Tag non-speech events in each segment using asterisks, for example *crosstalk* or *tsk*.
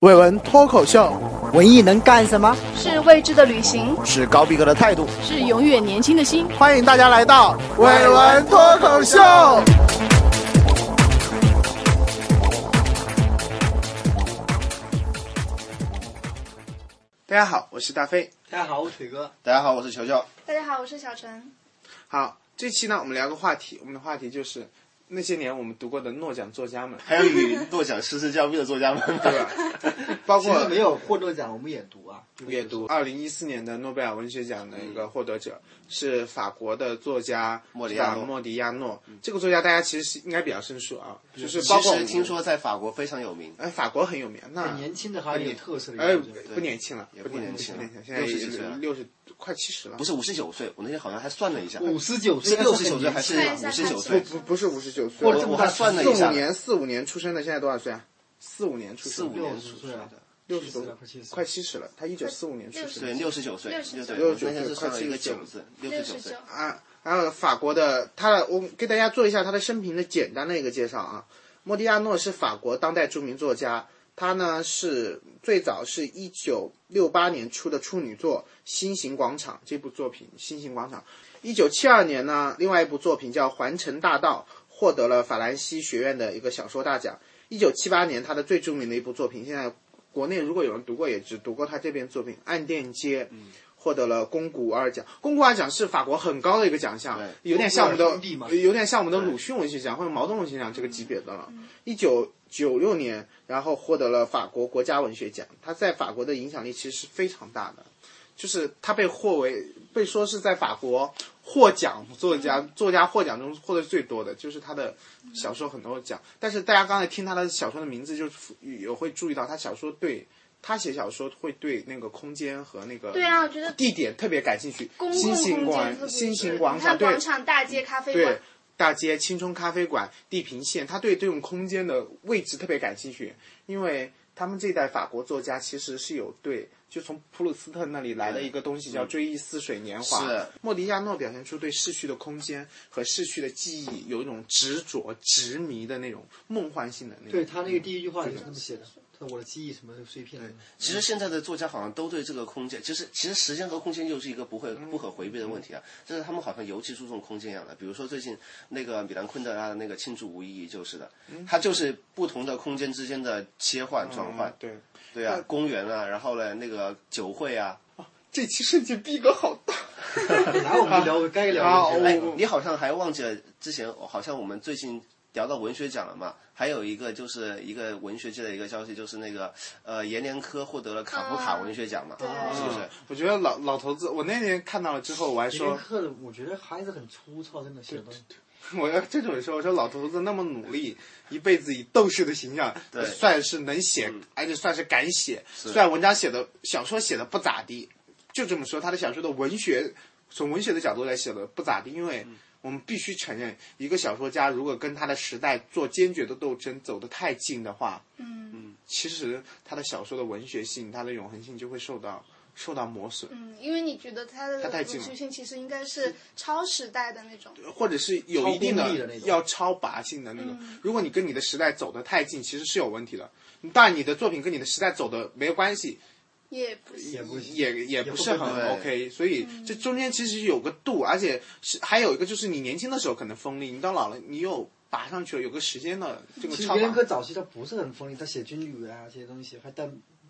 伟文脱口秀，文艺能干什么？是未知的旅行，是高逼格的态度。是永远年轻的心。欢迎大家来到伟文脱口秀。大家好，我是大飞。大家好，我是腿哥。大家好，我是球球。大家好，我是小陈。好，这期呢，我们聊个话题，我们的话题就是那些年我们读过的诺奖作家们，还有与诺奖失之交臂的作家们，*laughs* 对吧？包括其实没有获诺奖，我们也读啊，也读。二零一四年的诺贝尔文学奖的一个获得者是法国的作家莫迪亚诺莫迪亚诺。这个作家大家其实是应该比较生疏啊，就是包括其实听说在法国非常有名。哎，法国很有名，那年轻的，还有特色的哎。不年轻了，也不不年轻了，现在60几岁了六十快七十了，不是五十九岁，我那天好像还算了一下，五十九岁，是六十九岁还是五十九岁？不不是五十九岁，哇这么大我还算了四一下四五，年四五年出生的，现在多少岁啊？四五年出生的，四五年60岁了出生的，六十多70了快70快七十了。他一九四五年出生对，的，六十九岁，69对，69我那天是算了一个快70九字，六十九岁六十九。，啊，还有法国的他的，我给大家做一下他的生平的简单的一个介绍啊。莫迪亚诺是法国当代著名作家，他呢是最早是一九六八年出的处女作《新型广场》这部作品，《新型广场》。一九七二年呢，另外一部作品叫《环城大道》，获得了法兰西学院的一个小说大奖。一九七八年，他的最著名的一部作品，现在国内如果有人读过，也只读过他这篇作品《暗店街》。获得了龚古尔奖，龚古尔奖是法国很高的一个奖项，有点像我们的有点像我们的鲁迅文学奖或者毛泽东文学奖这个级别的了。一九九六年，然后获得了法国国家文学奖，他在法国的影响力其实是非常大的，就是他被获为被说是在法国获奖作家作家获奖中获得最多的，就是他的小说很多奖。但是大家刚才听他的小说的名字，就有会注意到他小说对。他写小说会对那个空间和那个对啊，我觉得地点特别感兴趣。公共新型空间广新型广场，广场、大街、咖啡对馆，，大街、青春咖啡馆、地平线，他对这种空间的位置特别感兴趣，因为他们这一代法国作家其实是有对，就从普鲁斯特那里来的一个东西叫追忆似水年华。是莫迪亚诺表现出对逝去的空间和逝去的记忆有一种执着、执迷的那种梦幻性的那种。对他那个第一句话也是这么写的，我的记忆什么碎片对。其实现在的作家好像都对这个空间，其实其实时间和空间又是一个不会不可回避的问题啊。就是他们好像尤其注重空间一样的，比如说最近那个米兰昆德拉的那个《庆祝无意义》就是的，它就是不同的空间之间的切换转换嗯，对，对啊，公园啊，然后呢那个酒会啊，这期瞬间逼格好大。*laughs* 我们就聊该聊啊的你好像还忘记了之前，好像我们最近聊到文学奖了嘛？还有一个就是一个文学界的一个消息，就是那个呃阎连科获得了卡夫卡文学奖嘛，是不是？我觉得老老头子，我那天看到了之后，我还别说，我觉得还是很粗糙，真的写的东西。我要这种说，我说老头子那么努力，一辈子以斗士的形象，*laughs* 对算是能写，而且算是敢写。虽然文章写的小说写的不咋地，就这么说，他的小说的文学，从文学的角度来写的不咋地，因为我们必须承认，一个小说家如果跟他的时代做坚决的斗争，走得太近的话，嗯其实他的小说的文学性，他的永恒性就会受到受到磨损。嗯，因为你觉得他的它太近了文学性其实应该是超时代的那种，或者是有一定的要超拔性的那种。嗯如果你跟你的时代走得太近，其实是有问题的。但，你的作品跟你的时代走的没有关系，也不是也不也也不是很 OK。所以这中间其实有个度，而且是还有一个就是你年轻的时候可能锋利，你到老了你又拔上去了，有个时间的这个超其实别人拔。科早期他不是很锋利，他写军旅啊这些东西，还带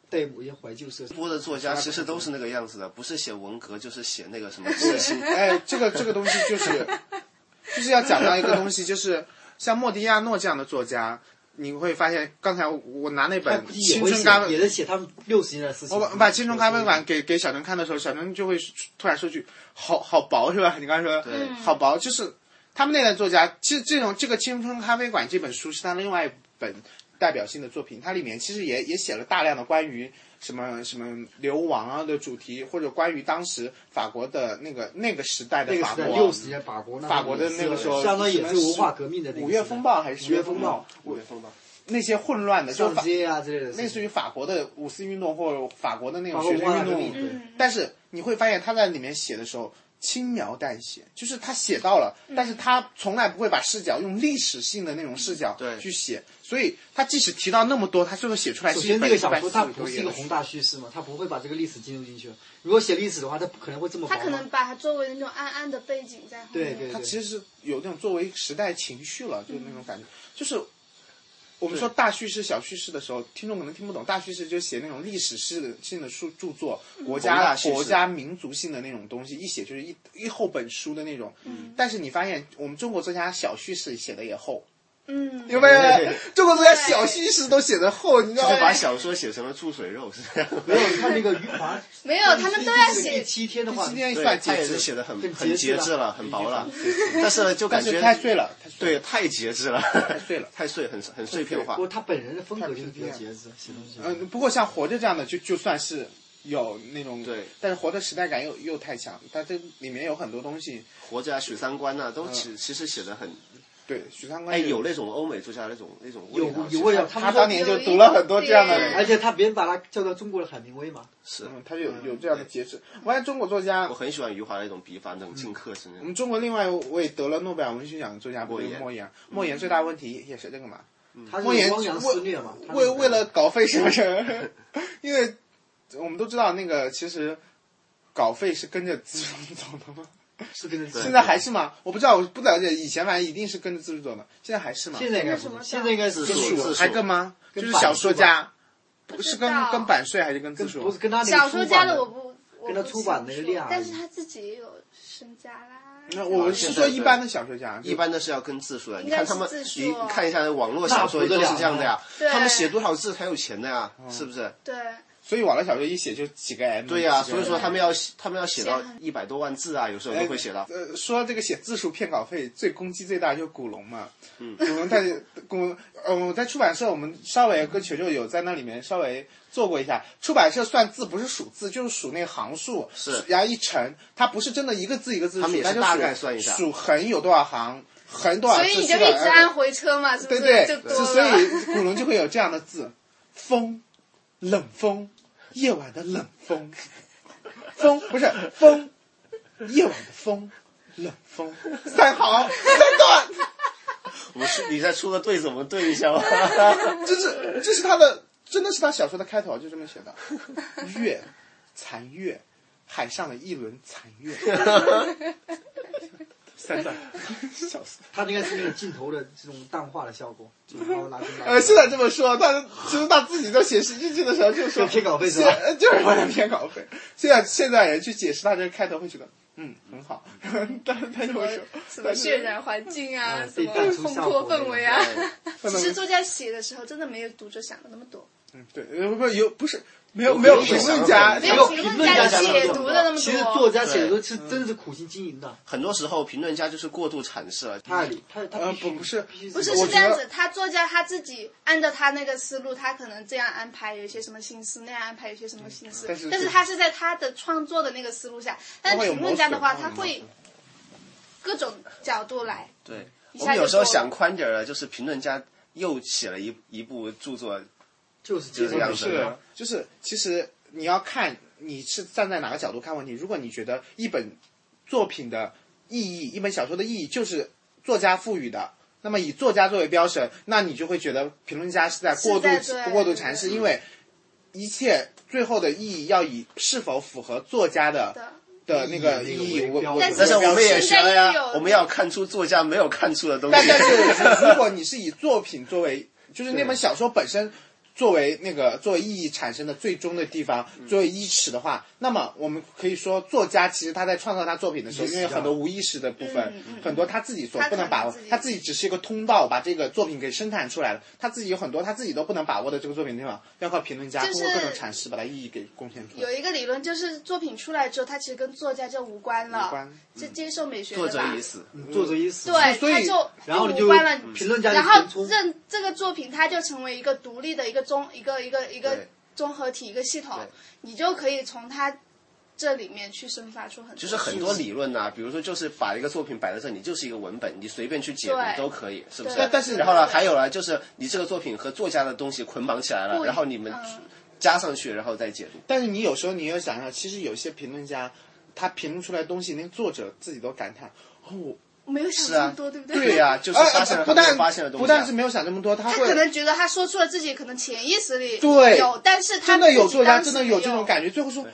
带某些怀旧色彩。多的作家其实都是那个样子的，不是写文革就是写那个什么知青。*laughs* 哎，这个这个东西就是就是要讲到一个东西，就是像莫迪亚诺这样的作家。你会发现，刚才我拿那本《青春咖，啡也》在写他们六十年代的事情。我把把《青春咖啡馆》给给小陈看的时候，小陈就会突然说句：“好好薄是吧？”你刚才说对好薄，就是他们那代作家，其实这种这个《青春咖啡馆》这本书是他另外一本代表性的作品，它里面其实也也写了大量的关于什么什么流亡啊的主题，或者关于当时法国的那个那个时代的法国六十年法国那法国的那个时候，相当于也是文化革命的那个五月风暴还是五月风暴、五月风暴，那些混乱的，就法街啊之类的，类似于法国的五四运动或者法国的那种学生运动。但是你会发现他在里面写的时候，轻描淡写，就是他写到了，嗯但是他从来不会把视角用历史性的那种视角对去写，所以他即使提到那么多，他最后写出来首先，这个小说它不是一个宏大叙事嘛，他不会把这个历史进入进去。如果写历史的话，他不可能会这么。他可能把它作为那种暗暗的背景在后面。对对他其实是有那种作为时代情绪了，就是那种感觉，就是。我们说大叙事、小叙事的时候，听众可能听不懂。大叙事就写那种历史式性的书著作，国家啦国家民族性的那种东西，一写就是一一厚本书的那种。但是你发现，我们中国作家小叙事写的也厚，嗯，有没有？*laughs* 中国作家小叙事都写的厚，你知道吗？就是把小说写成了注水肉，是这样。没有，你看那个余华，*laughs* 没有，他们都要第写。七天的话，七天对，算节他也是制，写的很很很节制了很薄了，但是就感觉太碎了，太碎了。对，太节制了，太碎了太碎，很很碎片化不。过他本人的风格就是比较节制，写东西。嗯，不过像《活着》这样的，就就算是有那种对，但是《活着》时代感又又太强，但这里面有很多东西，活着啊，许三观呐，都其其实写的很，对许三观哎，有那种欧美作家那种那种味有道。有味道，他当年就读了很多这样的而且他别人把他叫做中国的海明威嘛。是，嗯，他有有这样的节制。我现中国作家我，很喜欢余华那种笔法，那种静克制那种。我们中国另外一位得了诺贝尔文学奖的作家不是莫言莫言，莫言最大问题也是这个嘛，他是莫言汪洋肆虐嘛。他是为为了稿费是不是？因为我们都知道那个其实稿费是跟着资本走的嘛，是跟着现在还是吗？我不知道，我不了解，以前反正一定是跟着字数走的，现在还是吗？现在应该什么现在应该是。自述跟自述还跟吗？就是小说家，不是跟跟版税还是跟自跟述？不是跟他小说家的我不，跟他出版那个量。但是他自己也有身家啦。那我是说一般的小说家，一般都是要跟字数的，你看他们你看一下网络小说都是这样的呀，他们写多少字才有钱的呀，嗯是不是？对，所以网络小说一写就几个 M。对呀，所以说他们要他们要写到一百多万字啊，有时候都会写到。呃，说这个写字数骗稿费最攻击最大就是古龙嘛。嗯，古龙在古呃我在出版社，我们稍微跟球球有在那里面稍微做过一下。出版社算字不是数字，就是数那个行数，是然后一乘，它不是真的一个字一个字数，他们也是大概算一下数横有多少行，横多少字。所以你就一直按回车嘛，是不是？对对，就所。以古龙就会有这样的字：风，冷风，夜晚的冷风，风不是风，夜晚的风，冷风，三行三段，我们是你再出个对子，我们对一下吧。这是这是他的，真的是他小说的开头，就这么写的。月，残月，海上的一轮残月，三段，*laughs* 笑死。他应该是那个镜头的这种淡化的效果，镜头拿进来。呃，现在这么说，他其实他自己在写实日记的时候就说就骗稿费是吧呃就是为了骗稿费。现在现在人去解释他这个开头会觉得，嗯，很好，*laughs* 但是他就会说，什么渲染环境啊，嗯什么烘托氛围啊。*laughs* 其实作家写的时候，真的没有读者想的那么多，嗯对，呃不有不是没有没有评论家，没有有评论家解读的那么其实。作家写的都是真的是苦心经营的，很多时候评论家就是过度阐释了。他他他不不是不是是这样子，他作家他自己按照他那个思路，他可能这样安排有一些什么心思，那样安排有一些什么心思，但是但是他是在他的创作的那个思路下，但是评论家的话，他会各种角度来。对，一我们有时候想宽点儿了，就是评论家又写了一一部著作，就是这样是是就是其实你要看你是站在哪个角度看问题。如果你觉得一本作品的意义，一本小说的意义就是作家赋予的。那么以作家作为标准，那你就会觉得评论家是在过度在过度阐释，因为一切最后的意义要以是否符合作家的的的那个意义意义为为标准为为但是我们也学了呀，我们要看出作家没有看出的东西。但但是如果你是以作品作为，就是那本小说本身作为那个作为意义产生的最终的地方，作为伊始的话，那么我们可以说，作家其实他在创造他作品的时候，因为很多无意识的部分很多他自己所不能把握他自己只是一个通道，把这个作品给生产出来了，他自己有很多他自己都不能把握的这个作品地方，要靠评论家就是通过各种阐释把它意义给贡献出来。有一个理论，就是作品出来之后，它其实跟作家就无关了，无关是接受美学作？者已死，作者已死，对，所以他就然后你就无关了。评论家就然后填充这这个作品，它就成为一个独立的一个综一个一个一个综合体一个系统，你就可以从它这里面去生发出很多。就是很多理论呐、比如说就是把一个作品摆在这里，就是一个文本，你随便去解读都可以，是不是对？但是然后呢，还有呢，就是你这个作品和作家的东西捆绑起来了，然后你们嗯加上去，然后再解读。但是你有时候你要想想，其实有些评论家，他评论出来的东西，连作者自己都感叹，哦，我我没有想这么多，对不对？对呀、*laughs* 就是呃发现了他没有不但发现的东西、啊。不但是没有想这么多，他会他可能觉得他说出了自己可能潜意识里对有，但是他真的有作家真的有这种感觉，最后说。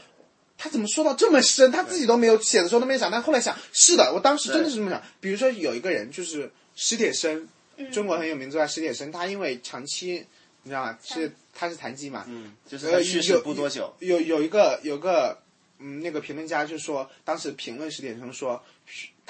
他怎么说到这么深？他自己都没有写的时候都没想，但后来想，是的，我当时真的是这么想。比如说有一个人就是史铁生，嗯中国很有名作家史铁生，他因为长期你知道吗？是他是残疾嘛，嗯，就是去世不多久，有有一个有个嗯，那个评论家就说，当时评论史铁生说，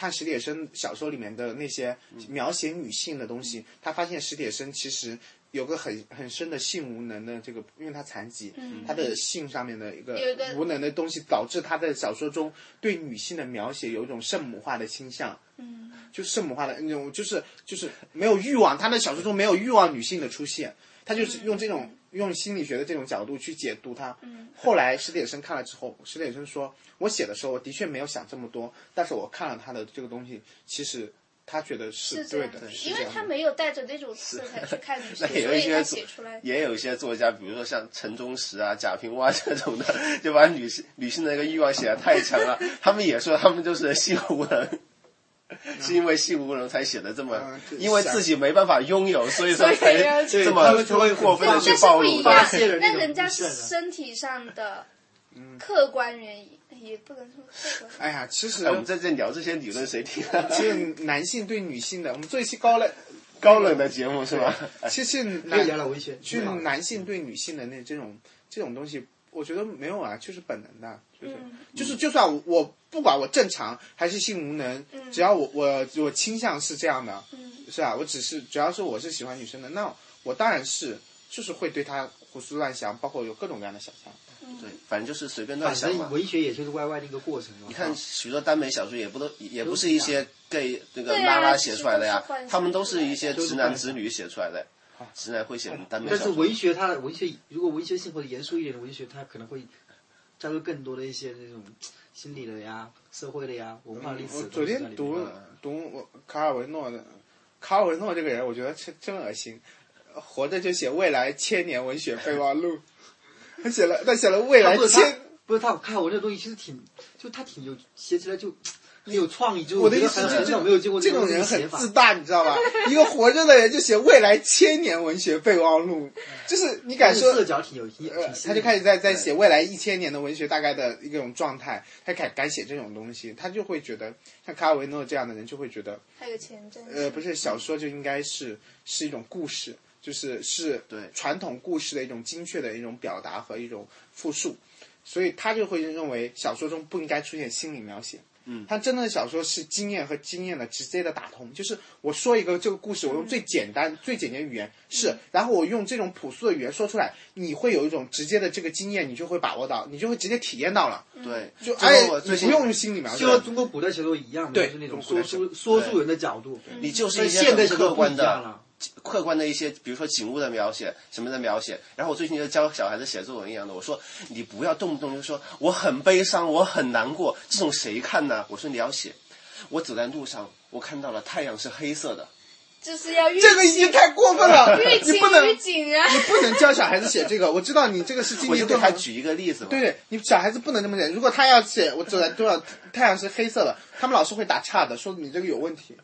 看史铁生小说里面的那些描写女性的东西，他发现史铁生其实有个很很深的性无能的这个，因为他残疾，他的性上面的一个无能的东西，导致他在小说中对女性的描写有一种圣母化的倾向。嗯，就圣母化的那种，就是就是没有欲望，他的小说中没有欲望女性的出现，他就是用这种、用心理学的这种角度去解读它。后来史铁生看了之后，史铁生说：“我写的时候我的确没有想这么多，但是我看了他的这个东西，其实他觉得是对的，是因。为他没有带着那种色彩去看女 *laughs* 性，那也有所以他一些写出来。也有一些作家，比如说像陈忠实啊、贾平凹这种的，就把女性女性的那个欲望写的太强了。他们也说他们就是性无能，*laughs* 是因为性无能才写的这么因为自己没办法拥有，所以说才这么过分的去暴露那人家是身体上的嗯客观原因，也不能说客观。哎呀，其实哎，我们在这聊这些理论，谁听啊？其实男性对女性的，我们做一期高冷 *laughs* 高冷的节目是吧？其实男去男性对女性的那这种这种东西，我觉得没有啊，就是本能的，就是、嗯就是就算我我不管我正常还是性无能，只要我我我倾向是这样的，嗯是吧？我只是只要是我是喜欢女生的，那我当然是就是会对她胡思乱想，包括有各种各样的想象。对，反正就是随便乱想嘛正。文学也就是 YY 的一个过程嘛。你看许多耽美小说也不都也不是一些 gay 那个拉拉写出来的呀他们都是一些直男直女写出来的，直男会写耽美但是。文学它的文学，如果文学性或者严肃一点的文学，它可能会加入更多的一些那种 *tsk* 心理的呀、社会的呀、文化历史我。昨天读读卡尔维诺的，卡尔维诺这个人，我觉得真真恶心。活着就写未来千年文学备忘录，他 *laughs* 写了他写了未来千不是他千，不是他看我这东西其实挺，就他挺有写起来就很有创意，就我的意思是这很少没有见过这种种人很自大，你知道吧？*laughs* 一个活着的人就写未来千年文学备忘录，就是你敢说色角挺有挺呃挺，细他就开始在在写未来一千年的文学大概的一种状态，他敢敢写这种东西，他就会觉得像卡尔维诺这样的人就会觉得，还有前瞻性。呃，不是小说就应该是是一种故事，就是是对传统故事的一种精确的一种表达和一种复述，所以他就会认为小说中不应该出现心理描写。嗯，他真正的小说是经验和经验的直接的打通，就是我说一个这个故事，我用最简单、最简洁语言是，然后我用这种朴素的语言说出来，你会有一种直接的这个经验，你就会把握到，你就会直接体验到了，对，就就哎跟我，最近你不用用心里描写就，和中国古代小说一样的，对。就是那种古代说书说书人的角度。你就是一些很现代小说不客观的一样了。客观的一些，比如说景物的描写，什么的描写。然后我最近就教小孩子写作文一样的，我说你不要动不动就说我很悲伤，我很难过，这种谁看呢？我说你要写，我走在路上，我看到了太阳是黑色的，就是要预这个已经太过分了，预 *laughs* 警你不能预警啊！你不能教小孩子写这个，我知道你这个是今我就给年对。他举一个例子嘛。对对，你小孩子不能这么写。如果他要写我走在路上，太阳是黑色的，他们老师会打岔的，说你这个有问题。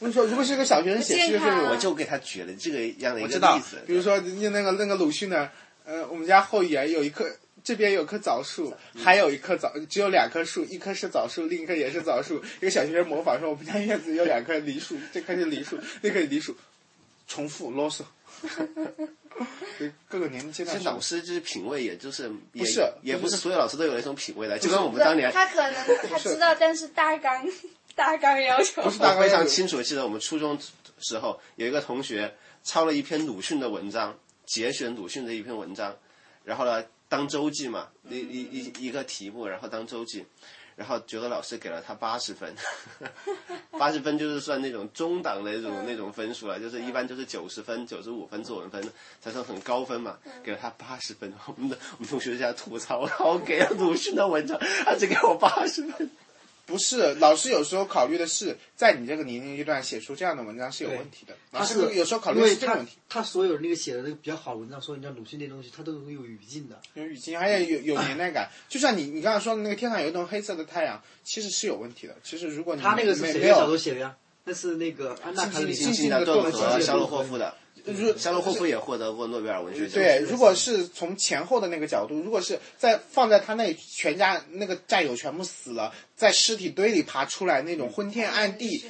我跟你说，如果是一个小学生写，这个是不健康有我就给他举了这个样的一个我知道例子，。比如说那那个那个鲁迅的，呃，我们家后园有一棵，这边有棵枣树，还有一棵枣，只有两棵树，一棵是枣树，另一棵也是枣树。一个小学生模仿说，我们家院子有两棵梨树，这棵是梨树，那棵是梨树，重复啰嗦。*laughs* 所以各个年龄阶段其实老师就是品味，也就是也不是也不是不是所有老师都有那种品味的，就跟我们当年他可能他知道，但是大纲大纲要求。不是大我非常清楚地记得我们初中时候有一个同学抄了一篇鲁迅的文章，节选鲁迅的一篇文章，然后呢当周记嘛，一一一一个题目，然后当周记，然后觉得老师给了他八十分，*laughs* 八十分就是算那种中档的那种那种分数了，就是一般就是九十分、九十五分作文分才算很高分嘛，给了他八十分，我们的我们同学在吐槽，然后给了鲁迅的文章，他只给我八十分。不是，老师有时候考虑的是在你这个年龄阶段写出这样的文章是有问题的。老师他是有时候考虑是这个问题，他所有那个写的那个比较好文章，说人家鲁迅那东西，他都会有语境的。有语境，而且有有年代感。就像你你刚才说的那个天上有一栋黑色的太阳，其实是有问题的。其实如果你他那个是没没谁的小说有，写的呀？那是那个安娜卡里静静静的静地顿河，肖洛霍夫的。如肖洛霍夫也获得过诺贝尔文学奖。对，如果是从前后的那个角度，如果是在放在他那里，全家那个战友全部死了，在尸体堆里爬出来那种昏天暗地。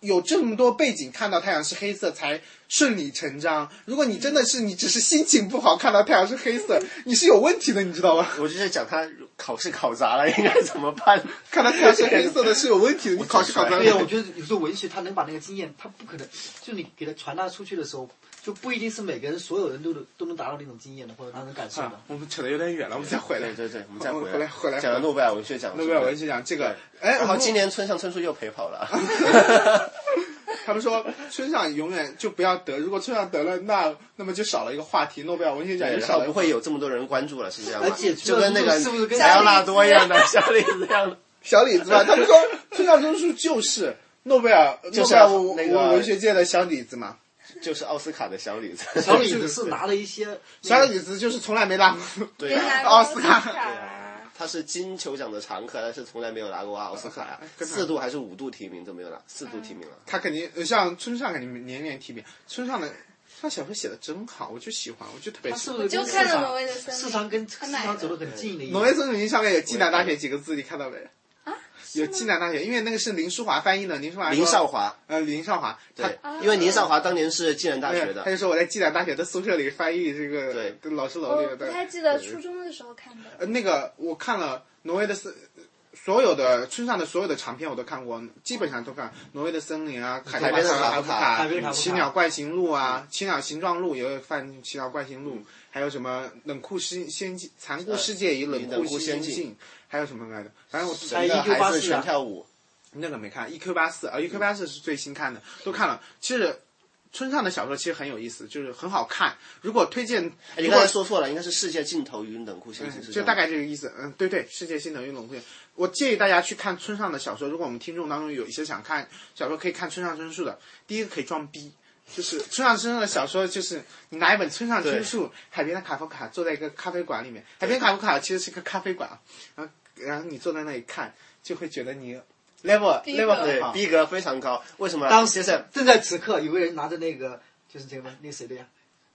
有这么多背景，看到太阳是黑色才顺理成章。如果你真的是你只是心情不好，看到太阳是黑色，你是有问题的，你知道吗？*laughs* 我就在讲他考试考砸了，应该怎么办？*laughs* 看到太阳是黑色的是有问题的，你考试考砸了对呀，了我。觉得有时候文学他能把那个经验，他不可能，就你给他传达出去的时候，就不一定是每个人所有人都能都能达到那种经验的或者那种感受的啊。，我们扯得有点远了，我们再回来对。对对，我们再我回回来回来讲了诺贝尔文学奖，诺贝尔文学奖这个，哎，然后今年村上春树又陪跑了。*laughs* 他们说村上永远就不要得，如果村上得了，那那么就少了一个话题，诺贝尔文学奖对，也少不会有这么多人关注了，是这样吗？而且就跟那个是不是跟莱昂纳多一样的，小李子一样的。小李子吧。他们说村上春树就是诺贝尔就是诺贝尔那个文学界的小李子嘛。就是奥斯卡的小李子。小李子是拿了一些小李子就是从来没拿过，对奥斯卡他是金球奖的常客，但是从来没有拿过奥斯卡呀，四度还是五度提名都没有拿，四度提名了。他肯定呃像村上肯定年年提名。村上的他小说写的真好，我就喜欢，我就特别喜欢。他是不是就看了挪威的森林市场跟市很奶的场走得很近的挪威森林上面有暨南大学几个字，你看到没？啊，有暨南大学，因为那个是林淑华翻译的，林淑华林少华，呃林少华，他对，因为林少华当年是暨南大学的。他，就说我在暨南大学的宿舍里翻译这个对。跟老师楼里我不的。太记得初中的时候看的。呃，那个我看了挪威的森，所有的村上的所有的长篇我都看过，基本上都看。挪威的森林啊，海海边的卡卡夫卡卡海边的卡奇鸟怪形录啊，奇鸟形状录也有翻奇鸟怪形录，还有什么冷酷世仙境，残酷世界与冷冷酷酷仙境。境，还有什么来着？反正我还有神的孩子1984全跳舞，那个没看一 Q 八四啊一 Q 八四是最新看的，都看了。其实村上的小说其实很有意思，就是很好看。如果推荐，哎你刚才说错了，应该是世界尽头与冷酷仙境，就大概这个意思。嗯，对对，世界新的运动会。我建议大家去看村上的小说。如果我们听众当中有一些想看小说，可以看村上春树的。第一个可以装逼，就是村上春树的小说，就是你拿一本村上春树《海边的卡夫卡》，坐在一个咖啡馆里面。海边卡夫卡其实是一个咖啡馆，然后然后你坐在那里看，就会觉得你 level level 很对好。逼格非常高。为什么？当时就是正在此刻，有个人拿着那个，就是这个那谁的呀？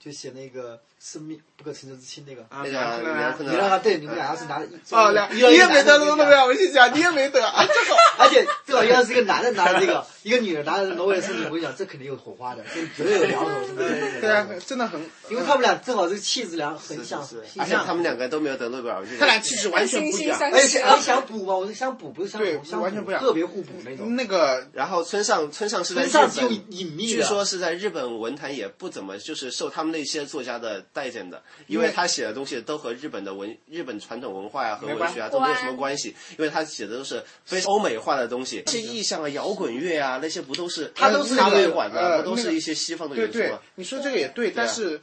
就写那个生命不可承受之轻那个。啊那个你让他对，你们俩要是拿了一哦，两你也没得诺贝，尔文学奖，你也没得啊，*laughs* 这个。而且最好要是一个男的拿着这个，一个女的拿着挪威的森林，我跟你讲，这肯定有火花的，这绝对有聊头，真的。对啊，真的很，*laughs* 因为他们俩正好这个气质两很像。而且他们两个都没有得诺贝尔文学奖。他俩气质完全不一样。而且还想补嘛，我是想补，不是相对同，相完全不一样特别互补那种。那个然后村上村上是在日村上是有本，隐秘，据说是在日本文坛也不怎么就是受他们那些作家的待见的，因为他写的东西都和日本的文日本传统文化呀、和文学啊都没有什么关系，因为他写的都是非欧美化的东西，这些意象啊、摇滚乐啊那些不都是他都是咖那个啡馆的，呃不都是一些西方的元素啊？，你说这个也对，但是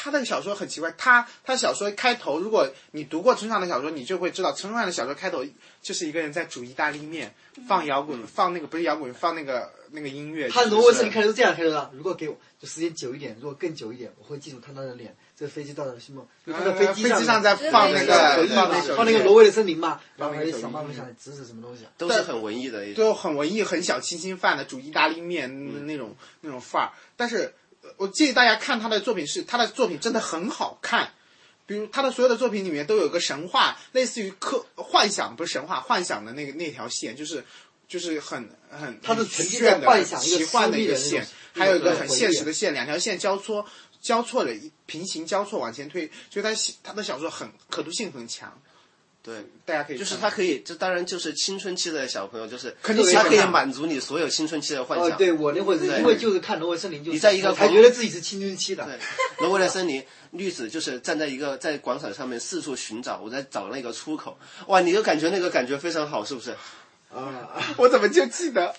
他那个小说很奇怪，他他小说开头，如果你读过村上的小说，你就会知道村上的小说开头就是一个人在煮意大利面，放摇滚，放那个不是摇滚，放那个那个音乐。他就是挪威森林开头是这样开头的，如果给我就时间久一点，如果更久一点，我会记住他那张脸。这个飞机到了什么？就他呃的飞机飞机上在放那个放那首放那个挪威的森林嘛，然后还放那首想办法音乐想指指什么东西。都是很文艺的一种。就很文艺、很小清新范的煮意大利面那种、那种范儿。但是，呃我建议大家看他的作品是，他的作品真的很好看。比如他的所有的作品里面都有个神话，类似于科幻想，不是神话，幻想的那个那条线，就是就是很很他是很沉浸在炫的幻想一个奇幻的一个线，还有一个很现实的线，两条线交错交错的平行交错往前推，所以他写他的小说很可读性很强，对，大家可以就是看他可以，这当然就是青春期的小朋友，就是肯定喜他可以满足你所有青春期的幻哦，想。对我那会儿是对因为就是看挪威森林，就是你在一个才觉得自己是青春期的。对，挪威的森林，绿子就是站在一个在广场上面四处寻找，我在找那个出口。哇，你就感觉那个感觉非常好，是不是？啊，我怎么就记得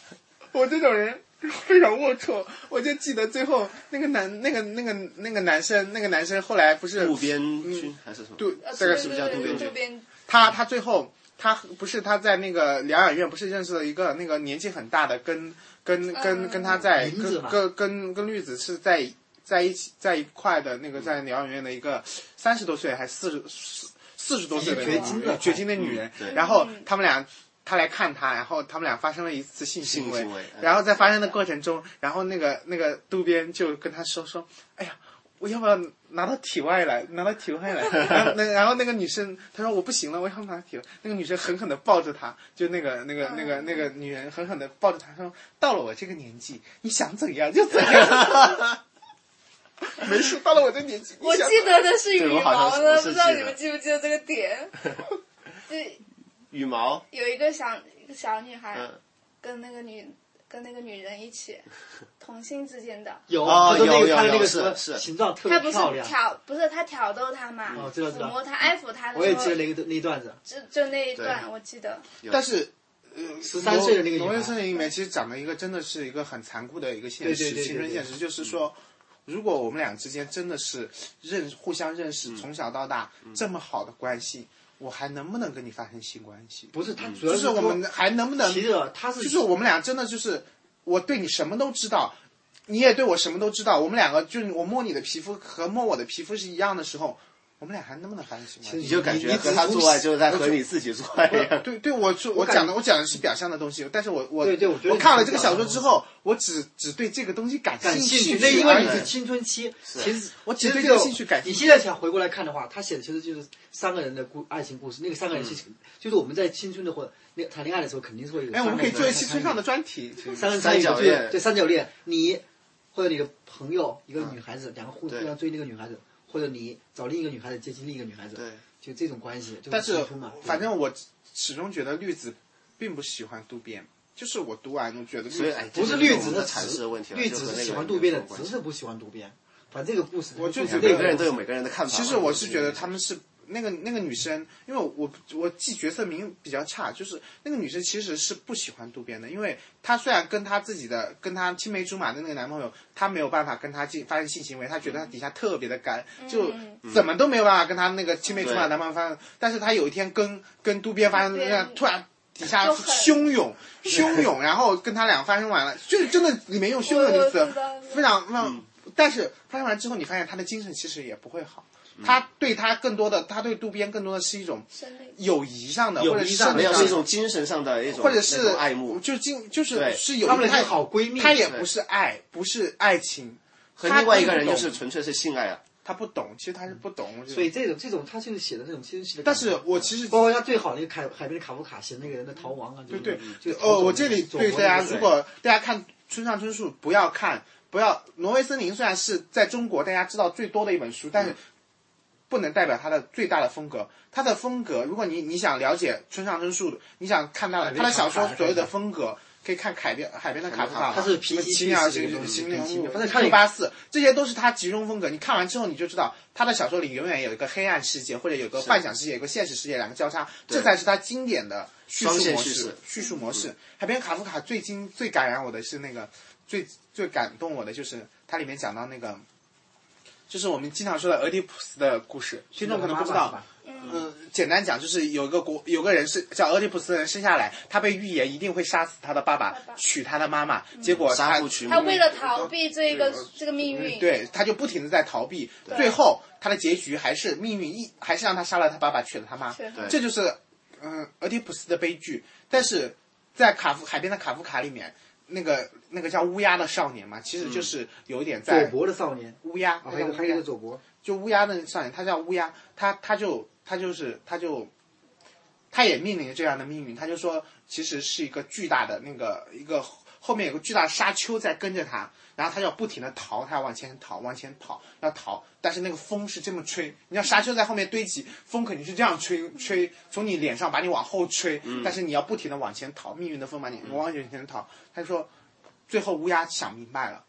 我这种人非常龌龊？我就记得最后那个男那个那个那个男生那个男生后来不是渡边君还是什么？对，呃这个是不是叫渡边君渡边他他最后他不是他在那个疗养院不是认识了一个那个年纪很大的，跟跟跟嗯跟他在跟跟跟跟绿子是在在一起在一块的那个在疗养院的一个三十多岁还四十四四十多岁的绝经的绝经的女人，对然后他们俩。他来看他，然后他们俩发生了一次性行为，行为嗯然后在发生的过程中，然后那个那个渡边就跟他说说，哎呀，我要不要拿到体外来，拿到体外来？*laughs* 然后那然后那个女生她说我不行了，我要拿体外。那个女生狠狠的抱着他，就那个那个那个那个女人狠狠的抱着他说，到了我这个年纪，你想怎样就怎样。*laughs* 没事，到了我这年纪，我记得的是羽毛呢，是我是不知道你们记不记得这个点？*laughs* 就羽毛，有一个小一个小女孩嗯，跟那个女跟那个女人一起，*laughs* 同性之间的，有，有有个他的那有个什么是是形状特他不是别漂亮。挑，不是他挑逗她嘛，哦知道知道。抚摸她、安抚她的我也，记得那个那一段子，就就那一段我记得，但是。呃，十三岁的那个女孩。挪威森林里面其实讲了一个真的是一个很残酷的一个现实，青春现实，就是说，如果我们俩之间真的是认互相认识，从小到大这么好的关系，我还能不能跟你发生性关系？不是他主要就是我们还能不能其实他是就是我们俩真的就是，我对你什么都知道，你也对我什么都知道，我们两个就是我摸你的皮肤和摸我的皮肤是一样的时候，我们俩还能不能发生性关系？你就感觉你和他做爱就是在和你自己做爱一样。对对，我说我讲的我讲的是表象的东西，但是我我对对我觉得你看了这个小说之后，我只只对这个东西感感兴兴趣，那因为你是青春期，其实我只对这个兴趣感兴趣你现在想回过来看的话，他写的其实就是三个人的故爱情故事。那个三个人其实就是我们在青春的或那个谈恋爱的时候，肯定是会有。哎，我们可以做一期村上的专题。三三角恋对三角恋，你或者你的朋友一个女孩子，两个互互相追那个女孩子，或者你找另一个女孩子接近另一个女孩子，对，就这种关系。但是反正我始终觉得绿子并不喜欢渡边，就是我读完我觉得不是绿子的阐释的问题了，绿子是喜欢渡边的只是不喜欢渡边。反正这个故事，我就觉得每个人都有每个人的看法。其实我是觉得他们是那个那个女生，因为我我记角色名比较差，就是那个女生其实是不喜欢渡边的，因为她虽然跟她自己的跟她青梅竹马的那个男朋友，她没有办法跟他进发生性行为，她觉得他底下特别的干，就怎么都没有办法跟她那个青梅竹马男朋友发生，但是她有一天跟跟渡边发生那样突然。底下汹涌，*laughs* 汹涌，然后跟他俩发生完了，就是真的里面用汹涌这个词非常非常。但是发生完之后，你发现他的精神其实也不会好，他对他更多的，他对渡边更多的是一种友谊上的，或者是一种精神上的一种，或者是爱慕，就精就是是有她们俩他是好闺蜜，他也不是爱，不是爱情，和另外一个人就是纯粹是性爱啊。他不懂，其实他是不懂，所以这种这种他就是写的那种青春期的但，是我其实包括他最好那个海海边的卡夫卡写那个人的逃亡啊，对对。就呃，我这里对大家，如果大家看村上春树，不要看，不要《挪威森林》，虽然是在中国大家知道最多的一本书，但是不能代表他的最大的风格。他的风格，如果你你想了解村上春树，你想看到他的小说所有的风格。可以看海边海边的卡夫卡，他是什么 PCT 奇妙式的东西行行人物，反正看六八四，这些都是他集中风格。你看完之后，你就知道他的小说里永远有一个黑暗世界，或者有个幻想世界，有个现实世界，两个交叉，这才是他经典的叙述模式叙述模式。海边卡夫卡最经最感染我的是那个最最感动我的就是它里面讲到那个，就是我们经常说的俄狄浦斯的故事，听众可能不知道。嗯，简单讲就是有一个国有个人是叫俄狄浦斯的人生下来，他被预言一定会杀死他的爸爸，娶他的妈妈，结果他他为了逃避这个这个命运，对，他就不停的在逃避，最后他的结局还是命运一还是让他杀了他爸爸，娶了他妈。是，这就是嗯俄狄浦斯的悲剧。但是在卡夫海边的卡夫卡里面，那个那个叫乌鸦的少年嘛，其实就是有一点在佐伯的少年，乌鸦，啊，还有还有一个佐伯，就乌鸦的少年，他叫乌鸦，他他就他就是他就，他也面临着这样的命运，他就说其实是一个巨大的那个一个后面有个巨大的沙丘在跟着他，然后他要不停的逃，他要往前逃，往前跑，要逃，但是那个风是这么吹，你要沙丘在后面堆积，风肯定是这样吹吹，从你脸上把你往后吹，但是你要不停的往前逃，命运的风把你往前逃。他说，最后乌鸦想明白了。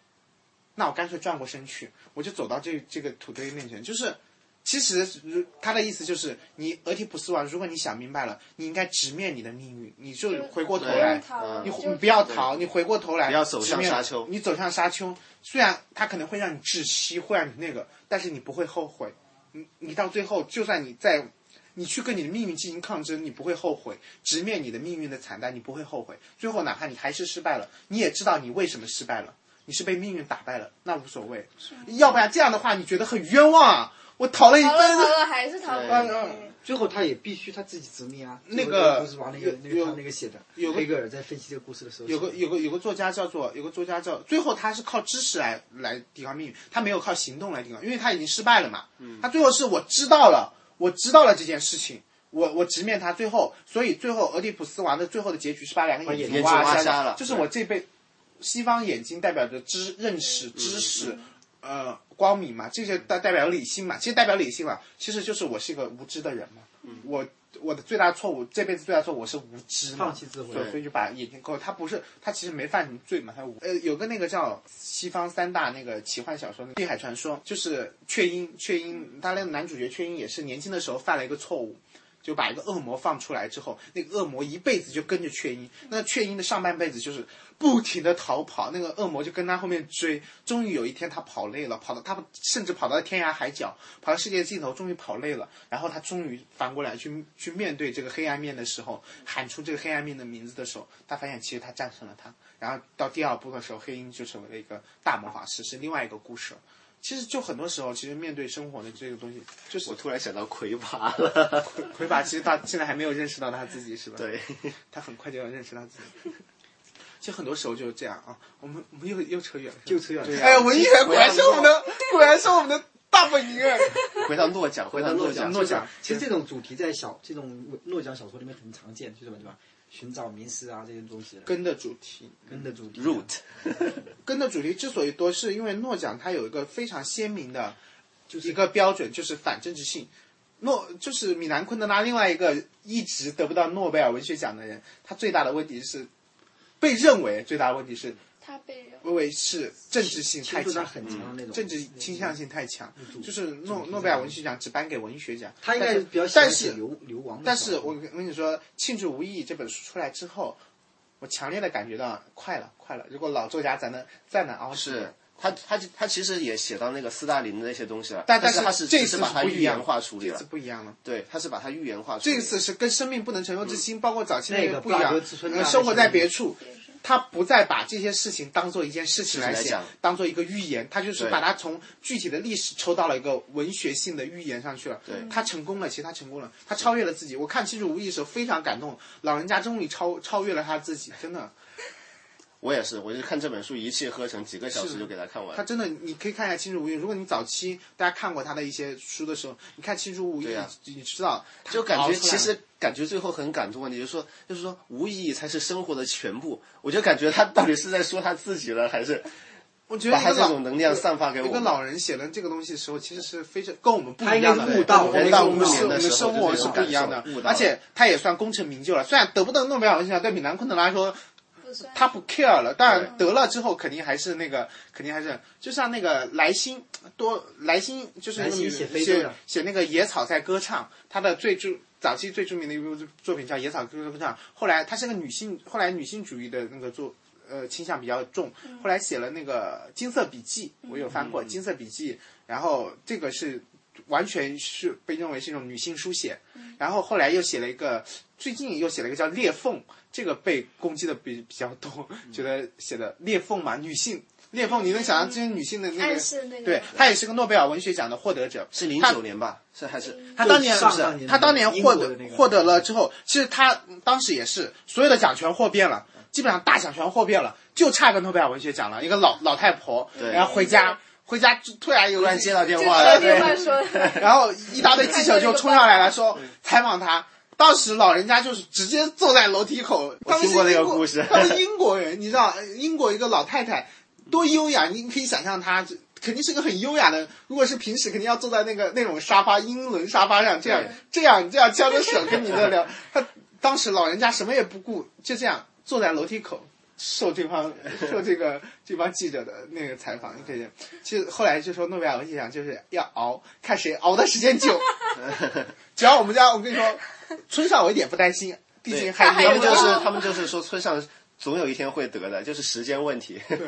那我干脆转过身去，我就走到这这个土堆面前。就是，其实如他的意思就是，你俄狄浦斯王，如果你想明白了，你应该直面你的命运，你就回过头来你你不要逃，你回过头来，不要走向沙丘你走向沙丘，虽然它可能会让你窒息，会让你那个，但是你不会后悔。你你到最后，就算你在，你去跟你的命运进行抗争，你不会后悔；直面你的命运的惨淡，你不会后悔。最后哪怕你还是失败了，你也知道你为什么失败了，你是被命运打败了，那无所谓。要不然这样的话，你觉得很冤枉啊！我逃了一逃了辈子，逃了还是逃不嗯了。嗯最后他也必须他自己执迷啊。那个不是王那个那个有他那个写的，有个黑格尔在分析这个故事的时候，有个有个有个作家叫做有个作家叫，最后他是靠知识来来抵抗命运，他没有靠行动来抵抗，因为他已经失败了嘛。他最后是我知道了，我知道了这件事情，我我直面他，最后所以最后俄狄浦斯王的最后的结局是把两个眼睛挖瞎了就是我这辈西方眼睛代表着知认识知识。呃，光明嘛，这些代代表理性嘛，其实代表理性嘛，其实就是我是一个无知的人嘛，我我的最大错误，这辈子最大错误我是无知嘛，放弃自我所以所以就把眼睛勾。他不是，他其实没犯什么罪嘛，他无呃有个那个叫西方三大那个奇幻小说《碧海传说》，就是雀鹰，雀鹰，他那个男主角雀鹰也是年轻的时候犯了一个错误。就把一个恶魔放出来之后，那个恶魔一辈子就跟着雀鹰。那雀鹰的上半辈子就是不停的逃跑，那个恶魔就跟他后面追。终于有一天他跑累了，跑到他甚至跑到天涯海角，跑到世界尽头，终于跑累了。然后他终于反过来去去面对这个黑暗面的时候，喊出这个黑暗面的名字的时候，他发现其实他战胜了他。然后到第二部的时候，黑鹰就成为了一个大魔法师，是另外一个故事了。其实就很多时候，其实面对生活的这个东西，就是我突然想到魁拔了，*laughs* 魁拔，其实他现在还没有认识到他自己，是吧？对，他很快就要认识他自己。*laughs* 其实很多时候就是这样啊，我们我们又又扯远了，又扯远了对哎，文学果然是我们的，果然是我们的大本营啊！回到诺奖，回到诺奖，诺奖其实这种主题在小这种诺奖小说里面很常见，就是什么对吧？寻找名师啊这些东西，根的主题，根的主题 root，*laughs* 根的主题之所以多，是因为诺奖它有一个非常鲜明的，就是一个标准，就是反政治性。诺就是米兰昆德拉另外一个一直得不到诺贝尔文学奖的人，他最大的问题是，被认为最大的问题是他被人因为是政治性太强，很强的那种。政治倾向性太强，就是诺诺贝尔文学奖只颁给文学奖。他应该但是比较但是流流亡但是我跟你说，《庆祝无意义》这本书出来之后，我强烈的感觉到快了，快了。如果老作家咱能再能熬是他他他其实也写到那个斯大林的那些东西了，但但是他是是这次是把它不一样预言化处理了这次，不一样了。对，他是把它预言化处理。这次是跟生命不能承受之轻，包括早期那个不一样格之春啊呃生活在别处，他不再把这些事情当做一件事情来写当做一个预言，他就是把它从具体的历史抽到了一个文学性的预言上去了。对他成功了，其实他成功了，他超越了自己。我看《庆祝无意》的时候非常感动，老人家终于超超越了他自己，真的。我也是，我就看这本书一气呵成，几个小时就给他看完他。真的，你可以看一下《庆祝无意义》。如果你早期大家看过他的一些书的时候，你看《庆祝无意义》，你知道，就感觉其实感觉最后很感动，你就说就是说无意义才是生活的全部。我就感觉他到底是在说他自己了，还是我觉得把他这一种能量散发给我们？一个老人写了这个东西的时候，其实是非常跟我们不一样的。是悟到我们人到我们是我们的时候生活是不一样的而且他也算功成名就了。虽然得不到诺贝尔文学奖，对米兰昆德拉来说，他不 care 了，当然得了之后肯定还是那个，肯定还是就像那个莱辛多莱辛，就是写非洲写写那个野草在歌唱，他的最著早期最著名的一部作品叫《野草歌唱》，后来她是个女性，后来女性主义的那个作。呃，倾向比较重，后来写了那个《金色笔记》，我有翻过《金色笔记》，然后这个是完全是被认为是一种女性书写，然后后来又写了一个，最近又写了一个叫《裂缝》，这个被攻击的比比较多，觉得写的裂缝嘛，女性裂缝，你能想象这些女性的那个？示那个对，她也是个诺贝尔文学奖的获得者，是零他九年吧？是还是她当年是不是？她当年获得那个获得了之后，其实她当时也是所有的奖全获遍了，基本上大奖全获遍了，就差个诺贝尔文学奖了。一个老老太婆，然后回家回家就突然有突然接到电话了？*laughs* 然后一大堆记者就冲上来了，说采访他。当时老人家就是直接坐在楼梯口，他们是听过那个英国故事 *laughs* 他们英国人，你知道，英国一个老太太多优雅，你可以想象她这肯定是个很优雅的。如果是平时，肯定要坐在那个那种沙发英伦沙发上，这样这样这样交着手跟你在聊。他当时老人家什么也不顾，就这样坐在楼梯口。受这帮受这个 *laughs* 这帮记者的那个采访，你可以，其实后来就说诺贝尔文学奖就是要熬，看谁熬的时间久。*laughs* 只要我们家，我跟你说，村上我一点不担心，毕竟还他们就是他们就是说村上总有一天会得的，就是时间问题。对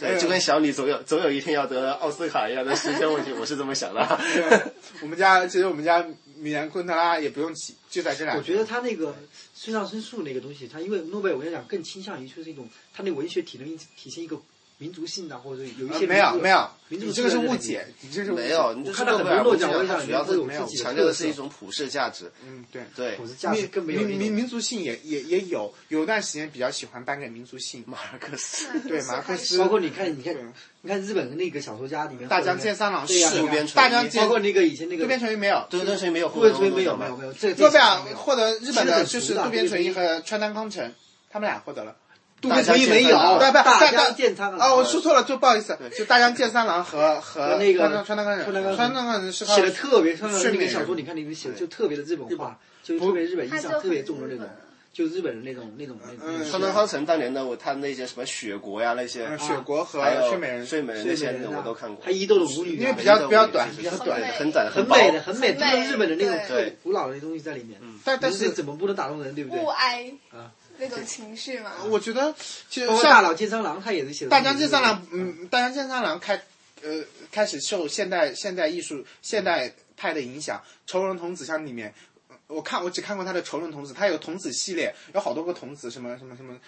对，就跟小李总有总有一天要得奥斯卡一样的时间问题，我是这么想的。对，我们家其实我们家米兰昆德拉也不用起，就在这两。我觉得他那个村上春树那个东西，他因为诺贝尔文学奖更倾向于就是一种他那文学体能体现一个民族性的，或者有一些呃没有没有，民族你这个是误解，你这是没有，你就是看到很多诺奖文学奖，它文学主要都有自己强调的是一种普世价值。嗯对。对。普，世价值更没有。民民民族性也也也有，有段时间比较喜欢颁给民族性。马尔克斯。对马克思包括你看，你看，你看日本的那个小说家里面，大江健三郎是渡边淳大江健。包括那个以前那个渡边淳一没有，对，但是没有渡边淳一没有没有没有，这个诺贝尔这个获得日本的就是渡边淳一和川端康成，他们俩获得了。杜边淳一没有，对不大大江健三郎啊，我说错了，就不好意思，就大江健三郎和和和那个川端川端康成，川端康是写的特别，像那睡美人个小说，你看里面写的就特别的日本化，就是特别日本印象特别重的那种，就日本。的那种那种那嗯种。川端康成当年的我，他那些什么雪国呀那些，嗯雪国和还有睡美人。睡美人那些睡美人啊。我都看过。他。伊豆的舞女啊，因为比较比较短就是比较短。很短很美的，很美，就是日本的那种对。特古老的东西在里面。但但是怎么不能打动人，对不对？不？哀啊那种情绪嘛。我觉得其实大像佬健三郎，他也是写的。大江健三郎，嗯，大江健三郎开呃开始受现代现代艺术现代派的影响，仇人童子像里面。呃我看我只看过他的《仇人童子》，他有童子系列，有好多个童子，什么什么什么，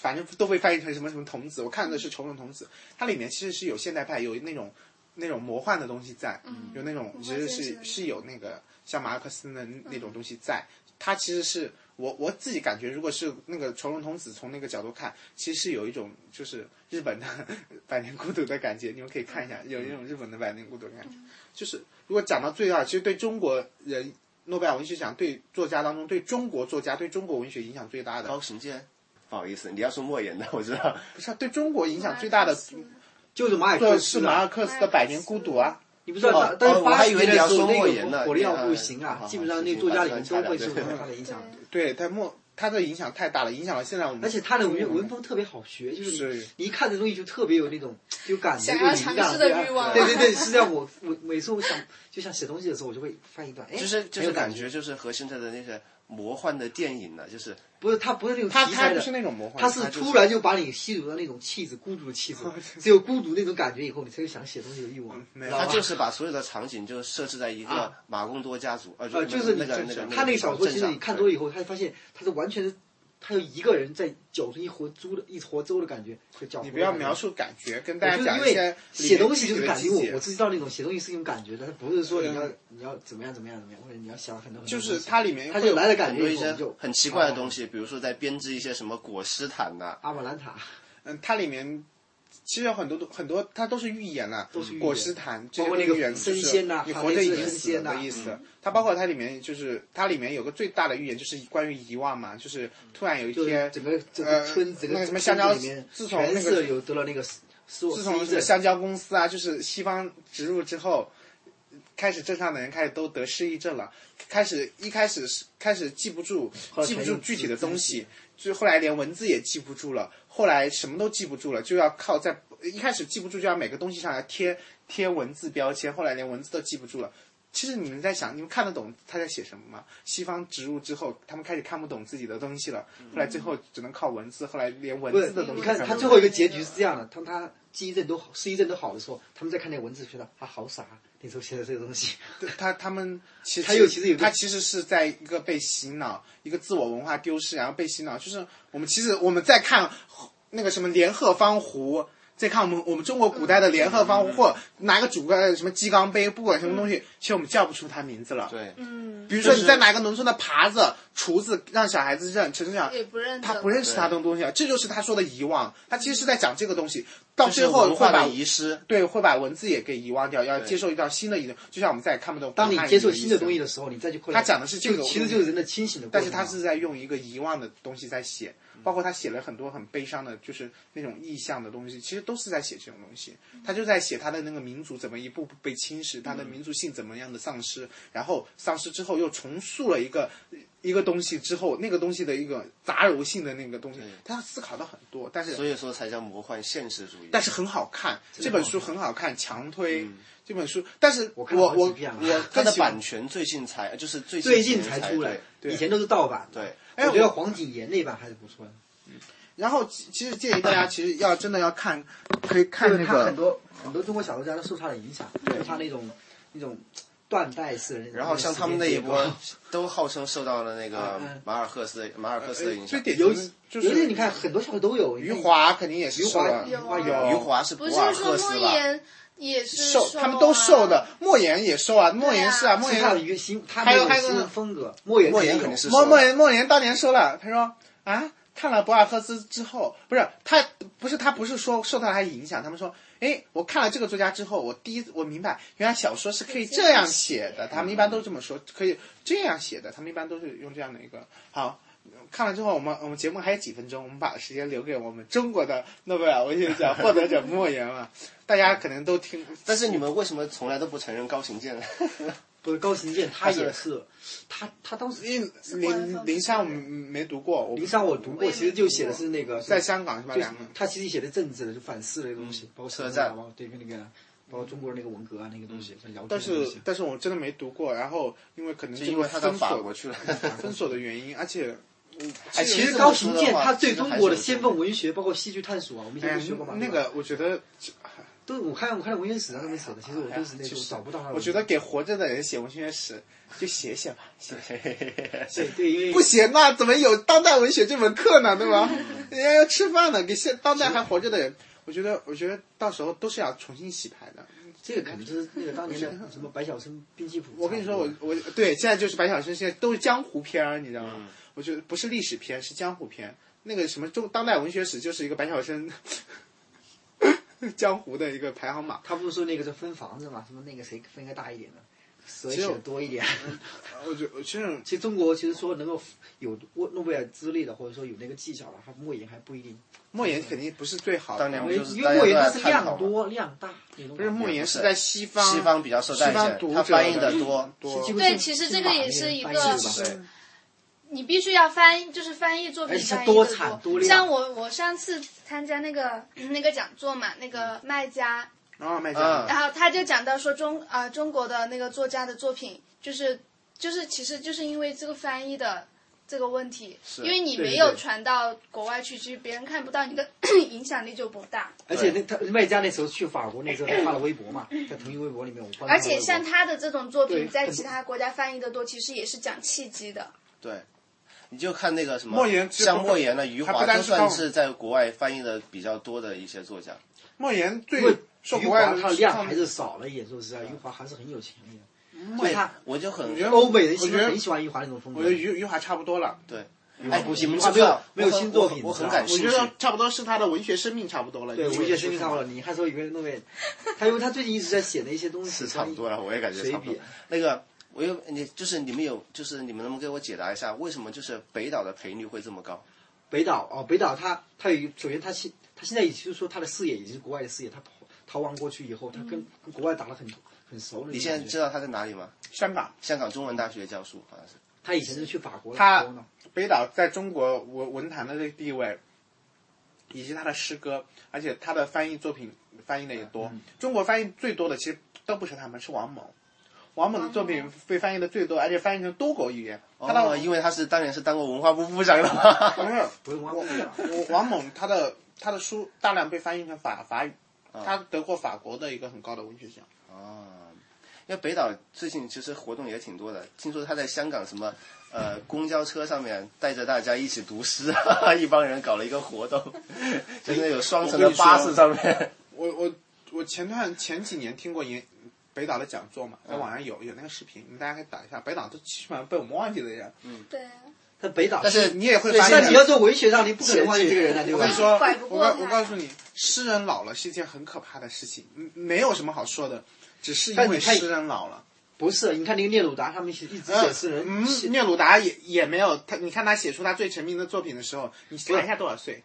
反正都被翻译成什么什么童子。我看的是《仇人童子》，它里面其实是有现代派，有那种那种魔幻的东西在，有那种其实是是有那个像马尔克思的那种东西在。它其实是我我自己感觉，如果是那个仇人童子从那个角度看，其实是有一种就是日本的 *laughs* 百年孤独的感觉。你们可以看一下，有一种日本的百年孤独的感觉。就是如果讲到最二，其实对中国人诺贝尔文学奖对作家当中，对中国作家对中国文学影响最大的，高行健，不好意思，你要说莫言的，我知道。不是啊对中国影响最大的就是马尔克斯啊。是马尔克斯的《百年孤独》啊。你不知道，哦但是哦我还以为八十年你要说的时候那莫言呢个火力要不行啊基本上那作家里面都会受对到他的影响。*laughs* 对，他莫他的影响太大了，影响了现在我们。而且他的文文风特别好学，就是是你你一看这东西就特别有那种有感觉，想要有灵感尝试的对啊欲望对对是这样 *laughs* 我我每次我想就像写东西的时候，我就会翻一段，哎，就是就是感感觉就是和现在的那些魔幻的电影呢，就是不是他不是那种他题材不是，那种魔幻，他是突然就把你吸入到那种气质，孤独的气质，*laughs* 只有孤独那种感觉以后，你才有想写东西的欲望。没有他就是把所有的场景就设置在一个啊马贡多家族，呃，呃，就是那个那个他那个小说，其实你看多以后，他发现他是完全是，他有一个人在搅出一坨粥的一坨粥的感觉。你不要描述感觉，跟大家讲一些写东西就是感觉，我我知道那种写东西是一种感觉的，它不是说你要你要怎么样怎么样怎么样，或者你要想很多很多就是它里面它就来的感觉就很奇怪的东西，比如说在编织一些什么果实毯呐，阿姆兰塔，嗯，它里面其实有很多很多，它都是预言了，果实坛，这包括那个些寓言升仙呐你活着已经死了的意思。它包括它里面就是它里面有个最大的预言，就是关于遗忘嘛，就是突然有一天，整个整呃个村整那个个什么香蕉村里面自从那个有得了那个自从这个香蕉公司啊，就是西方植入之后，开始镇上的人开始都得失忆症了，开始一开始是开始记不住记不住具体的东西，就后来连文字也记不住了，后来什么都记不住了，就要靠在一开始记不住就要每个东西上来贴贴文字标签，后来连文字都记不住了。其实你们在想，你们看得懂他在写什么吗？西方植入之后，他们开始看不懂自己的东西了，后来最后只能靠文字，后来连文字的东西你看他最后一个结局是这样的：当他记忆症都好、失忆症都好的时候，他们在看那个文字，觉得啊好傻啊，那时候写的这个东西。对他他们其实他又其实有他其实是在一个被洗脑，一个自我文化丢失，然后被洗脑。就是我们其实我们在看那个什么连鹤方壶，再看我们我们中国古代的联合方壶，或者拿个煮个什么鸡缸杯，不管什么东西，其实我们叫不出它名字了。对，嗯，比如说你再拿个农村的耙子、厨子，让小孩子认，陈志祥也不认他不认识他的东西啊，这就是他说的遗忘。他其实是在讲这个东西，到最后会把遗失。对，会把文字也给遗忘掉，要接受一道新的一种，就像我们再也看不懂。当你接受新的东西的时候，你再去扩大。他讲的是这个其实就是人的清醒的过程。但是他是在用一个遗忘的东西在写，包括他写了很多很悲伤的，就是那种意象的东西，其实都是在写这种东西。他就在写他的那个民族怎么一步步被侵蚀，他的民族性怎么样的丧失，然后丧失之后又重塑了一个一个东西之后，那个东西的一个杂糅性的那个东西，他思考的很多，但是所以说才叫魔幻现实主义。但是很好看，这本书很好看，强推嗯这本书。但是我我我遍了我 *laughs* 它的版权最近才就是最最近近才出来，对以前都是盗版。对，哎我觉得黄景言那版还是不错的。然后其其实建议大家，其实要真的要看，可以看就是那个他很多很多中国小说家都受他的影响，受他那种那种断代式的那种。然后像他们那一波都号称受到了那个嗯马尔赫斯马尔赫斯的影响。尤型的就尤其你看很多小说都有余，华肯定也是余了余华是不是博尔说莫赫斯吧？言也是受，受他们都受啊的。莫言也受啊，莫言是啊，莫言他的言一个新，他还有还有风格。莫言莫言肯定是受的莫莫言莫言当年说了，他说啊，看了博尔赫斯之后，不是他不是他不是说受到他影响，他们说，哎，我看了这个作家之后，我第一我明白，原来小说是可以这样写的，他们一般都这么说，可以这样写的，他们一般都是用这样的一个好。看了之后，我们我们节目还有几分钟，我们把时间留给我们中国的诺贝尔文学奖获得者莫言了。大家可能都听，*laughs* 但是你们为什么从来都不承认高行健呢？不是高行健，他也是，他他当时因为林林珊我没读过，我林珊我读过，其实就写的是那个在香港是吧？两个他其实写的政治的，就反思的东西，包括车站包括对跟那个，包括中国的那个文革啊那个东西，但。是但是我真的没读过，然后因为可能是因为他到封锁法国去了。*laughs* 封锁的原因，而且，哎其实高行健他对中国的先锋文学，包括戏剧探索啊，我们以前哎都学过嘛。那个我觉得，都我看我看的文学史上他们写的，其实我都是那种找不到他的。我觉得给活着的人写文学史就写写吧，写 *laughs* 写对对，因为不写那怎么有当代文学这门课呢？对吧？*laughs* 人家要吃饭呢，给现当代还活着的人，我觉得我觉得到时候都是要重新洗牌的。这个肯定就是那个当年的 *laughs* 什么白晓生、兵器谱。我跟你说，我我对现在就是白晓生，现在都是江湖片儿，你知道吗？嗯我觉得不是历史片，是江湖片。那个什么中当代文学史就是一个白晓生 *laughs* 江湖的一个排行榜。他不是说那个是分房子嘛？什么那个谁分个大一点的，所以写的多一点？我觉得其实 *laughs* 其实中国其实说能够有诺诺贝尔资历的，或者说有那个技巧的，他莫言还不一定。莫言肯定不是最好的，因为因为莫言他是量多量大。不是莫言是是在西方，西方比较受待见，他翻译的的多。多对其实这个也是一个你必须要翻译，就是翻译作品翻译的多产多量像我我上次参加那个那个讲座嘛，那个卖家，啊，麦嗯家，然后他就讲到说中啊、中国的那个作家的作品，就是就是其实就是因为这个翻译的这个问题，因为你没有传到国外去，其实别人看不到，你的 *clears throat* 影响力就不大。而且那他卖家那时候去法国那时候他发了微博嘛，在腾讯微博里面我而且像他的这种作品，在其他国家翻译的多，其实也是讲契机的。对，你就看那个什么莫言像莫言的余他不华，都单算是在国外翻译的比较多的一些作家。莫言最受国外的量还是少了一点，说实在，余华还是很有潜力的。对他，我就很我觉得欧美人喜我觉得欢很喜欢余华那种风格。我觉得余余华差不多了，对。哎，你们不行没有？没有新作品，我很感兴趣。我觉得差不多是他的文学生命差不多了。对，文学生命差不多了。你还说有个诺贝尔，*laughs* 他因为他最近一直在写的一些东西，是差不多了，我也感觉差不多。那个，我有你，就是你们有，就是你们能不能给我解答一下，为什么就是北岛的赔率会这么高？北岛哦，北岛他他有一首先他现他现在也就是说他的视野已经是国外的视野，他逃逃亡过去以后，他跟跟国外打得很很熟的。你现在知道他在哪里吗？香港香港中文大学教书，好像是。他以前是去法国的他北岛在中国文文坛的这个地位，以及他的诗歌，而且他的翻译作品翻译的也多。中国翻译最多的其实都不是他们，是王蒙。王蒙的作品被翻译的最多，而且翻译成多国语言。哦，因为他是当年是当过文化部部长的嘛。*laughs* 不是不是 *laughs* 王我蒙我王蒙他的他的书大量被翻译成法法语，啊他得过法国的一个很高的文学奖。哦，因为北岛最近其实活动也挺多的，听说他在香港什么呃公交车上面带着大家一起读诗，*laughs* 一帮人搞了一个活动，就是那种双层的巴士上面。我我我前段前几年听过演北岛的讲座嘛，在网上有有那个视频，你们大家可以打一下。北岛都基本上被我们忘记的人，对，他北岛，但是你也会发现那你要做文学上，你不可能忘记这个人的，对吧我跟你？说，我告我告诉你，诗人老了是一件很可怕的事情，嗯没有什么好说的，只是因为诗人老了。不是，你看那个聂鲁达，他们写一直写诗人，嗯，聂鲁达也也没有他，你看他写出他最成名的作品的时候，你查一下多少岁？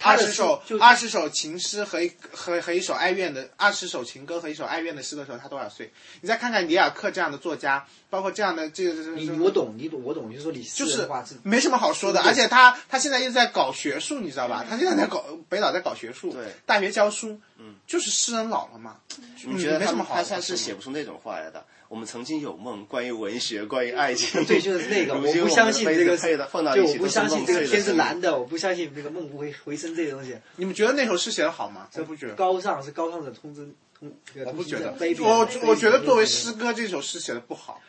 他的二十首就二十首情诗和一和和一首哀怨的二十首情歌和一首哀怨的诗的时候，他多少岁？你再看看里尔克这样的作家，包括这样的这个这个，你我懂，你懂，我懂，就是说你就是没什么好说的，而且他他现在又在搞学术，你知道吧？他现在在搞北岛在搞学术，对，大学教书，嗯，就是诗人老了嘛，你觉得嗯没什么好他是写不出那种话来的？我们曾经有梦，关于文学，关于爱情。*laughs* 对，就是那个，我不相信这个配的放到就我不相信这个天是蓝的，我不相信这个梦不会回声这些东西。你们觉得那首诗写的好吗？我不觉得。高尚是高尚的通知我我不觉得，我我觉得作为诗歌，这首诗写的不好，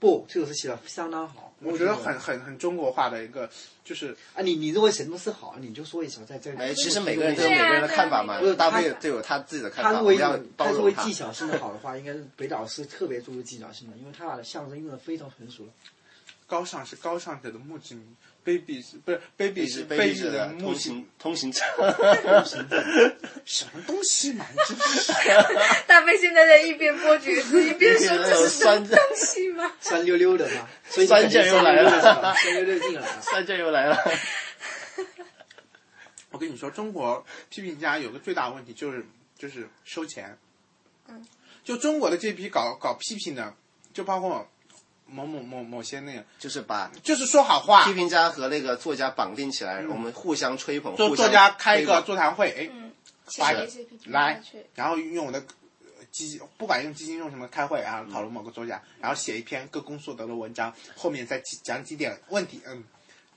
不，这首诗写的相当好，我觉得很很很中国化的一个，就是啊，你你认为什么是好，你就说一下，在这。哎，其实每个人都有每个人的看法嘛不是，大他卫都有他自己的看法，他要包他认容他。为技巧性的好的话，应该是北岛是特别注重技巧性的，因为他把象征用的非常成熟了。高尚是高尚者的墓志铭，卑鄙是不是卑鄙是卑鄙鄙者的通的墓志铭行，*laughs* 通行证，*laughs* 什么东西嘛？你真是 *laughs* 大飞现在在一边剥橘子一边说这是什么东西吗？酸溜溜的嘛，所以你酸感觉劲儿又来了酸溜溜进来了。三酱又来了。我跟你说，中国批评家有个最大的问题就是就是收钱。嗯，就中国的这批搞搞批评的，就包括某某某某些那个，就是把就是说好话批，评家和那个作家绑定起来，我们互相吹捧，作作家开一个座谈会，哎，来然后用我的呃基金，不管用基金用什么开会啊，讨论某个作家，然后写一篇歌功颂德的文章，后面再讲几点问题，嗯，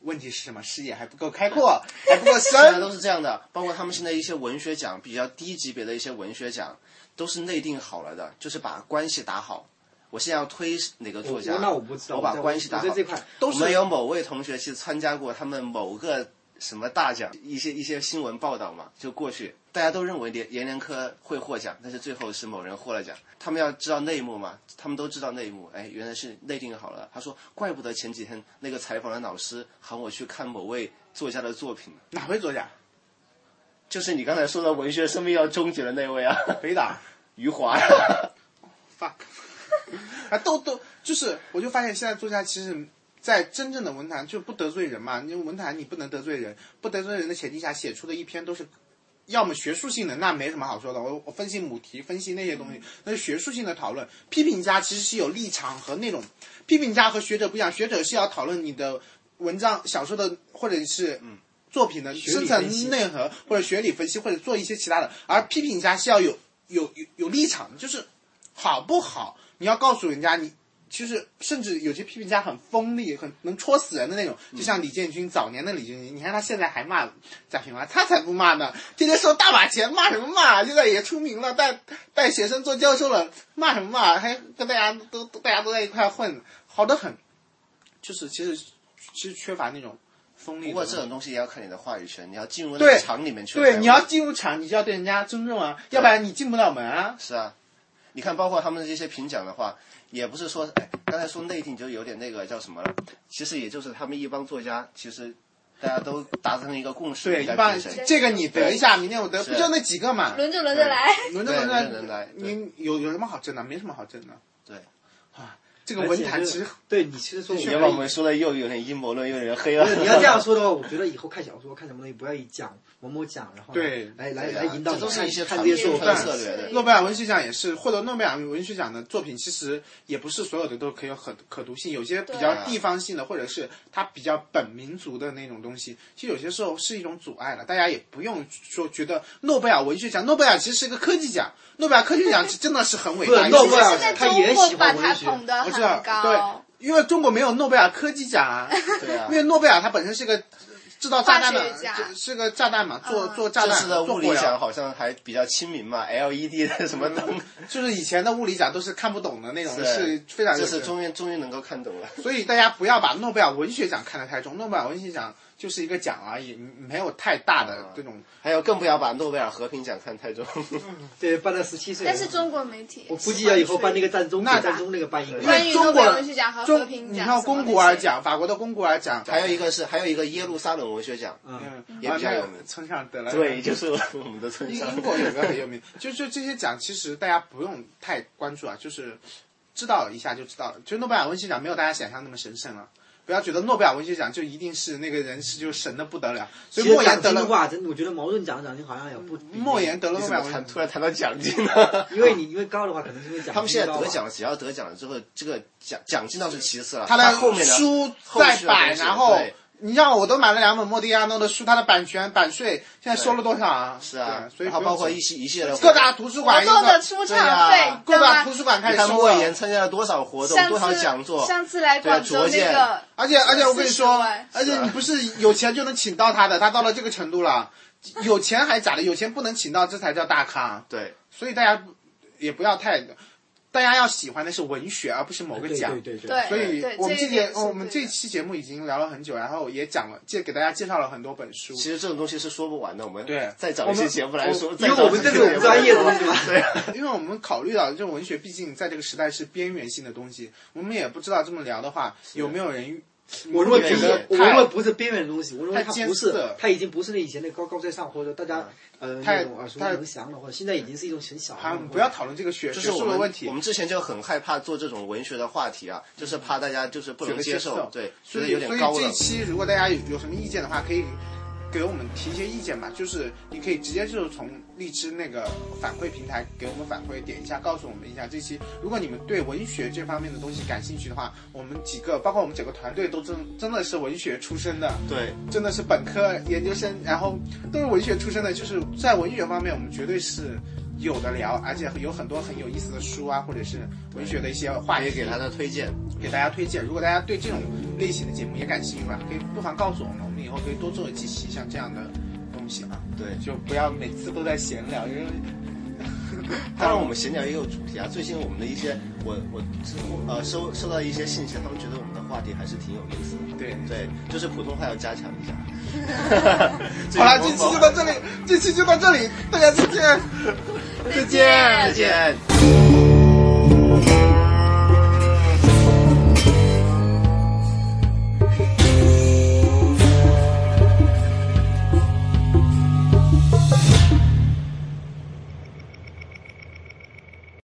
问题是什么？视野还不够开阔，还不够现在都。是这样的，包括他们现在一些文学奖比较低级别的一些文学奖，都是内定好了的，就是把关系打好。我现在要推哪个作家，我那我不知道，我把关系打好。我在这块都是我们有某位同学去参加过他们某个什么大奖，一些一些新闻报道嘛，就过去，大家都认为连阎连科会获奖，但是最后是某人获了奖。他们要知道内幕嘛，他们都知道内幕，哎，原来是内定好了。他说，怪不得前几天那个采访的老师喊我去看某位作家的作品，哪位作家？就是你刚才说的文学生命要终结的那位啊，北大。余华。fuck，*laughs* 啊，都都就是，我就发现现在作家其实，在真正的文坛就不得罪人嘛，因为文坛你不能得罪人，不得罪人的前提下写出的一篇都是。要么学术性的，那没什么好说的。我我分析母题，分析那些东西，那是学术性的讨论。批评家其实是有立场和那种，批评家和学者不一样，学者是要讨论你的文章、小说的或者是作品的深层内核，或者学理分析，或者做一些其他的。而批评家是要有有有有立场的，就是好不好，你要告诉人家你。其实，甚至有些批评家很锋利，很能戳死人的那种，就像李建军早年的李建军，你看他现在还骂贾平凹，他才不骂呢，天天收大把钱，骂什么骂？现在也出名了，带带学生做教授了，骂什么骂？还跟大家都都大家都在一块混，好的很。就是其实其实缺乏那种锋利。不过这种东西也要看你的话语权，你要进入那对个场里面去。对，你要进入场，你就要对人家尊重啊，要不然你进不了门啊。是啊，你看，包括他们这些评奖的话，也不是说，哎，刚才说内定就有点那个叫什么了，其实也就是他们一帮作家，其实大家都达成一个共识，对，在一般这个你得一下，明天我得，不就那几个嘛？轮着轮着来。轮着轮着来对你有有什么好争的？没什么好争的。对。啊，这个文坛其实对你其实说我你要把我们说的又有点阴谋论，又有点黑了。你要这样说的话，*laughs* 我觉得以后看小说、看什么东西，不要以讲某某奖，然后对来来来引导你看这都是一些看这些作品传统。策略的。诺贝尔文学奖也是获得诺贝尔文学奖的作品，其实也不是所有的都可以有可可读性，有些比较地方性的，或者是它比较本民族的那种东西，其实有些时候是一种阻碍了。大家也不用说觉得诺贝尔文学奖，诺贝尔其实是一个科技奖，诺贝尔科技奖真的是很伟大。不诺贝尔他也喜欢文学它捧得我知道很，高对，，因为中国没有诺贝尔科技奖啊，*laughs* 对啊因为诺贝尔它本身是个制造炸弹的是个炸弹嘛，做嗯做炸弹，这次的物理。奖好像还比较亲民嘛，LED 的什么灯，*laughs* 就是以前的物理奖都是看不懂的那种，是非常这次终于终于能够看懂了。*laughs* 所以大家不要把诺贝尔文学奖看得太重，诺贝尔文学奖就是一个奖而已，没有太大的这种。还有更不要把诺贝尔和平奖看太重。*laughs* 对，办到十七岁。但是中国媒体，我估计要以后办那个战中，那战中那个办一个。关于中国诺贝尔文学奖和和，平奖，你看龚古尔，奖，法国的龚古尔奖，还有一个是还有一个耶路撒冷文学奖，嗯，嗯，也比较有村上得了。对，就是我们的村英上。英国有个很有名，就就这些奖，其实大家不用太关注啊，就是知道一下就知道了。就诺贝尔文学奖没有大家想象那么神圣了。不要觉得诺贝尔文学奖就一定是那个人是就神的不得了，所以莫言得了，的话，真的我觉得矛盾奖的奖金好像也不。莫言得了诺贝尔文学奖突然谈到奖金了？*laughs* 因为你因为高的话，可能是因为奖他们现在得奖了，只要得奖了之后，这个奖奖金倒是其次了，他的后面的书后再版，续的东西然后对你像我都买了两本莫迪亚诺的书，它的版权版税现在收了多少啊？是啊，所以然后包括一一系一系列的各大图书馆活动的一对呀场费，各大图书馆开始收了。莫言参加了多少活动，多少讲座，上次来广州对啊卓见那个，而且而且我跟你说，而且你不是有钱就能请到他的，他到了这个程度了，有钱还假的，有钱不能请到，这才叫大咖。对，所以大家也不要太，大家要喜欢的是文学，而不是某个奖。对对对所以我们这节我们这期节目已经聊了很久，然后也讲了，介给大家介绍了很多本书。其实这种东西是说不完的，我们对再找一些节目来说，因为我们这找几期节目个专业的东西嘛。对，*laughs* 因为我们考虑到这种文学，毕竟在这个时代是边缘性的东西，我们也不知道这么聊的话有没有人。我认为觉得不是，我太认为不是边缘的东西，我认为它不是涩，它已经不是那以前那高高在上或者大家呃太那种耳熟太能详的，或者现在已经是一种很小的好。不要讨论这个学术的问题我。们之前就很害怕做这种文学的话题啊，就是怕大家就是不能接受受，对，觉所以得有点高冷所以这一。期如果大家有有什么意见的话，可以给我们提一些意见吧。就是你可以直接就是从荔枝那个反馈平台给我们反馈，点一下告诉我们一下这期。如果你们对文学这方面的东西感兴趣的话，我们几个包括我们整个团队都真真的是文学出身的。对，真的是本科、研究生，然后都是文学出身的，就是在文学方面，我们绝对是有的聊，而且有很多很有意思的书啊，或者是文学的一些话题，可以给他的推荐。给大家推荐。如果大家对这种类型的节目也感兴趣的话，可以不妨告诉我们，我们以后可以多做几期像这样的东西啊，对，就不要每次都在闲聊，因为 *laughs* 当然我们闲聊也有主题啊。最近我们的一些我我呃收收到一些信息，他们觉得我们的话题还是挺有意思的。对。对，就是普通话要加强一下。*laughs* 好了，这期就到这里，这期就到这里，大家再见，*laughs* 再见。再见。